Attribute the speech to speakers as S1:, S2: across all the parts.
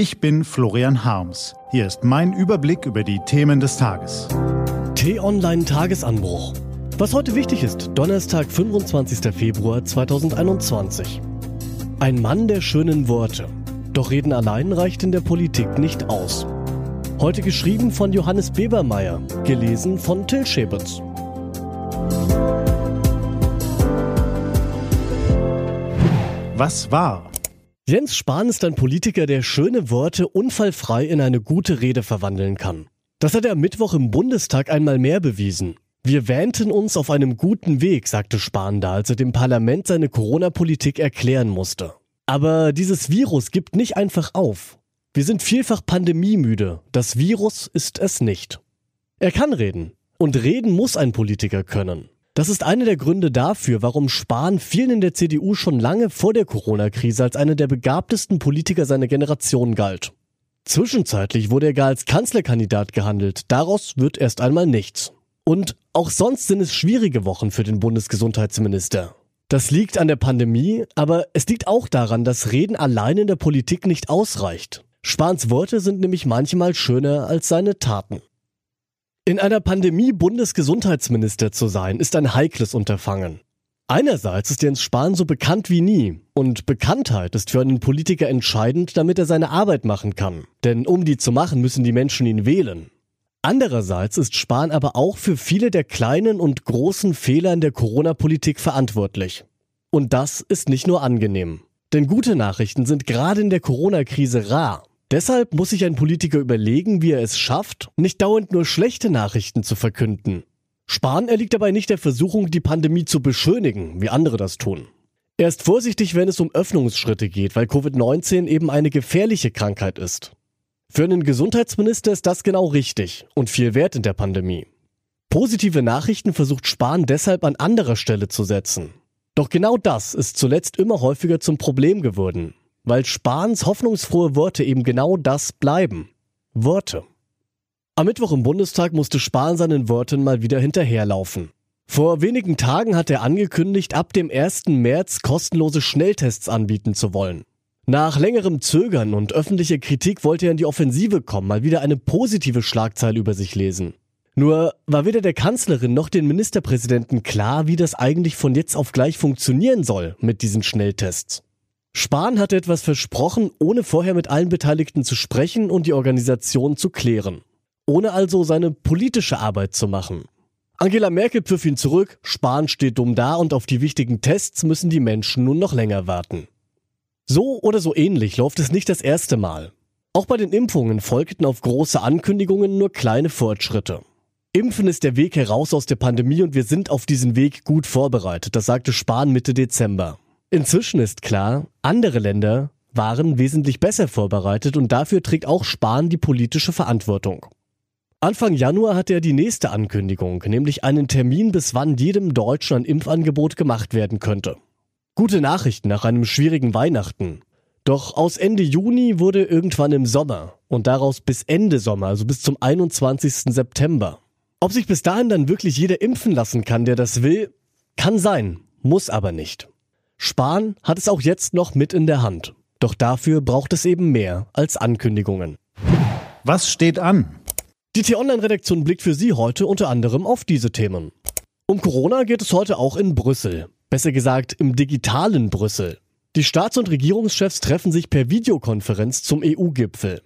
S1: Ich bin Florian Harms. Hier ist mein Überblick über die Themen des Tages.
S2: T-Online Tagesanbruch. Was heute wichtig ist, Donnerstag, 25. Februar 2021. Ein Mann der schönen Worte. Doch Reden allein reicht in der Politik nicht aus. Heute geschrieben von Johannes Bebermeier, gelesen von Till Schäbitz.
S1: Was war?
S2: Jens Spahn ist ein Politiker, der schöne Worte unfallfrei in eine gute Rede verwandeln kann. Das hat er am Mittwoch im Bundestag einmal mehr bewiesen. Wir wähnten uns auf einem guten Weg, sagte Spahn da, als er dem Parlament seine Corona-Politik erklären musste. Aber dieses Virus gibt nicht einfach auf. Wir sind vielfach pandemiemüde. Das Virus ist es nicht. Er kann reden. Und reden muss ein Politiker können. Das ist einer der Gründe dafür, warum Spahn vielen in der CDU schon lange vor der Corona-Krise als einer der begabtesten Politiker seiner Generation galt. Zwischenzeitlich wurde er gar als Kanzlerkandidat gehandelt. Daraus wird erst einmal nichts. Und auch sonst sind es schwierige Wochen für den Bundesgesundheitsminister. Das liegt an der Pandemie, aber es liegt auch daran, dass Reden allein in der Politik nicht ausreicht. Spahns Worte sind nämlich manchmal schöner als seine Taten. In einer Pandemie Bundesgesundheitsminister zu sein, ist ein heikles Unterfangen. Einerseits ist Jens Spahn so bekannt wie nie und Bekanntheit ist für einen Politiker entscheidend, damit er seine Arbeit machen kann. Denn um die zu machen, müssen die Menschen ihn wählen. Andererseits ist Spahn aber auch für viele der kleinen und großen Fehler in der Corona-Politik verantwortlich. Und das ist nicht nur angenehm. Denn gute Nachrichten sind gerade in der Corona-Krise rar. Deshalb muss sich ein Politiker überlegen, wie er es schafft, nicht dauernd nur schlechte Nachrichten zu verkünden. Spahn erliegt dabei nicht der Versuchung, die Pandemie zu beschönigen, wie andere das tun. Er ist vorsichtig, wenn es um Öffnungsschritte geht, weil Covid-19 eben eine gefährliche Krankheit ist. Für einen Gesundheitsminister ist das genau richtig und viel wert in der Pandemie. Positive Nachrichten versucht Spahn deshalb an anderer Stelle zu setzen. Doch genau das ist zuletzt immer häufiger zum Problem geworden weil Spahns hoffnungsfrohe Worte eben genau das bleiben. Worte. Am Mittwoch im Bundestag musste Spahn seinen Worten mal wieder hinterherlaufen. Vor wenigen Tagen hat er angekündigt, ab dem 1. März kostenlose Schnelltests anbieten zu wollen. Nach längerem Zögern und öffentlicher Kritik wollte er in die Offensive kommen, mal wieder eine positive Schlagzeile über sich lesen. Nur war weder der Kanzlerin noch den Ministerpräsidenten klar, wie das eigentlich von jetzt auf gleich funktionieren soll mit diesen Schnelltests. Spahn hatte etwas versprochen, ohne vorher mit allen Beteiligten zu sprechen und die Organisation zu klären. Ohne also seine politische Arbeit zu machen. Angela Merkel pfiff ihn zurück, Spahn steht dumm da und auf die wichtigen Tests müssen die Menschen nun noch länger warten. So oder so ähnlich läuft es nicht das erste Mal. Auch bei den Impfungen folgten auf große Ankündigungen nur kleine Fortschritte. Impfen ist der Weg heraus aus der Pandemie und wir sind auf diesen Weg gut vorbereitet, das sagte Spahn Mitte Dezember. Inzwischen ist klar, andere Länder waren wesentlich besser vorbereitet und dafür trägt auch Spahn die politische Verantwortung. Anfang Januar hatte er die nächste Ankündigung, nämlich einen Termin, bis wann jedem Deutschen ein Impfangebot gemacht werden könnte. Gute Nachrichten nach einem schwierigen Weihnachten. Doch aus Ende Juni wurde irgendwann im Sommer und daraus bis Ende Sommer, also bis zum 21. September. Ob sich bis dahin dann wirklich jeder impfen lassen kann, der das will, kann sein, muss aber nicht. Spahn hat es auch jetzt noch mit in der Hand. Doch dafür braucht es eben mehr als Ankündigungen.
S1: Was steht an?
S2: Die T-Online-Redaktion blickt für Sie heute unter anderem auf diese Themen. Um Corona geht es heute auch in Brüssel. Besser gesagt im digitalen Brüssel. Die Staats- und Regierungschefs treffen sich per Videokonferenz zum EU-Gipfel.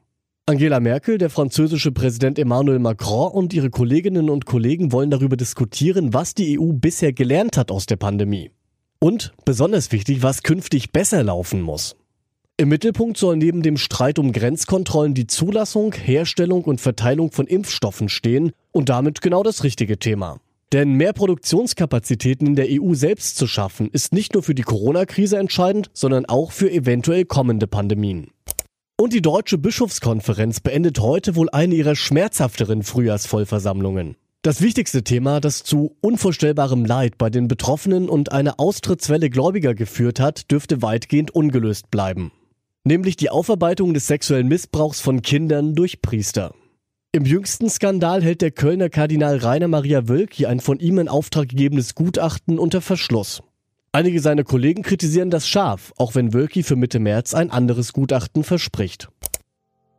S2: Angela Merkel, der französische Präsident Emmanuel Macron und ihre Kolleginnen und Kollegen wollen darüber diskutieren, was die EU bisher gelernt hat aus der Pandemie. Und, besonders wichtig, was künftig besser laufen muss. Im Mittelpunkt soll neben dem Streit um Grenzkontrollen die Zulassung, Herstellung und Verteilung von Impfstoffen stehen und damit genau das richtige Thema. Denn mehr Produktionskapazitäten in der EU selbst zu schaffen, ist nicht nur für die Corona-Krise entscheidend, sondern auch für eventuell kommende Pandemien. Und die Deutsche Bischofskonferenz beendet heute wohl eine ihrer schmerzhafteren Frühjahrsvollversammlungen. Das wichtigste Thema, das zu unvorstellbarem Leid bei den Betroffenen und eine Austrittswelle Gläubiger geführt hat, dürfte weitgehend ungelöst bleiben. Nämlich die Aufarbeitung des sexuellen Missbrauchs von Kindern durch Priester. Im jüngsten Skandal hält der Kölner Kardinal Rainer Maria Wölki ein von ihm in Auftrag gegebenes Gutachten unter Verschluss. Einige seiner Kollegen kritisieren das scharf, auch wenn Wölki für Mitte März ein anderes Gutachten verspricht.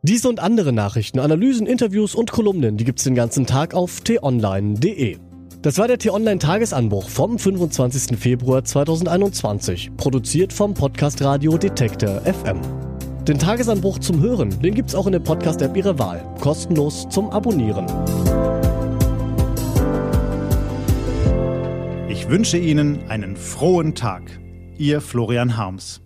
S2: Diese und andere Nachrichten, Analysen, Interviews und Kolumnen, die gibt's den ganzen Tag auf t-online.de. Das war der T-Online Tagesanbruch vom 25. Februar 2021, produziert vom Podcast Radio Detektor FM. Den Tagesanbruch zum Hören, den gibt's auch in der Podcast-App Ihrer Wahl, kostenlos zum Abonnieren.
S1: Ich wünsche Ihnen einen frohen Tag. Ihr Florian Harms.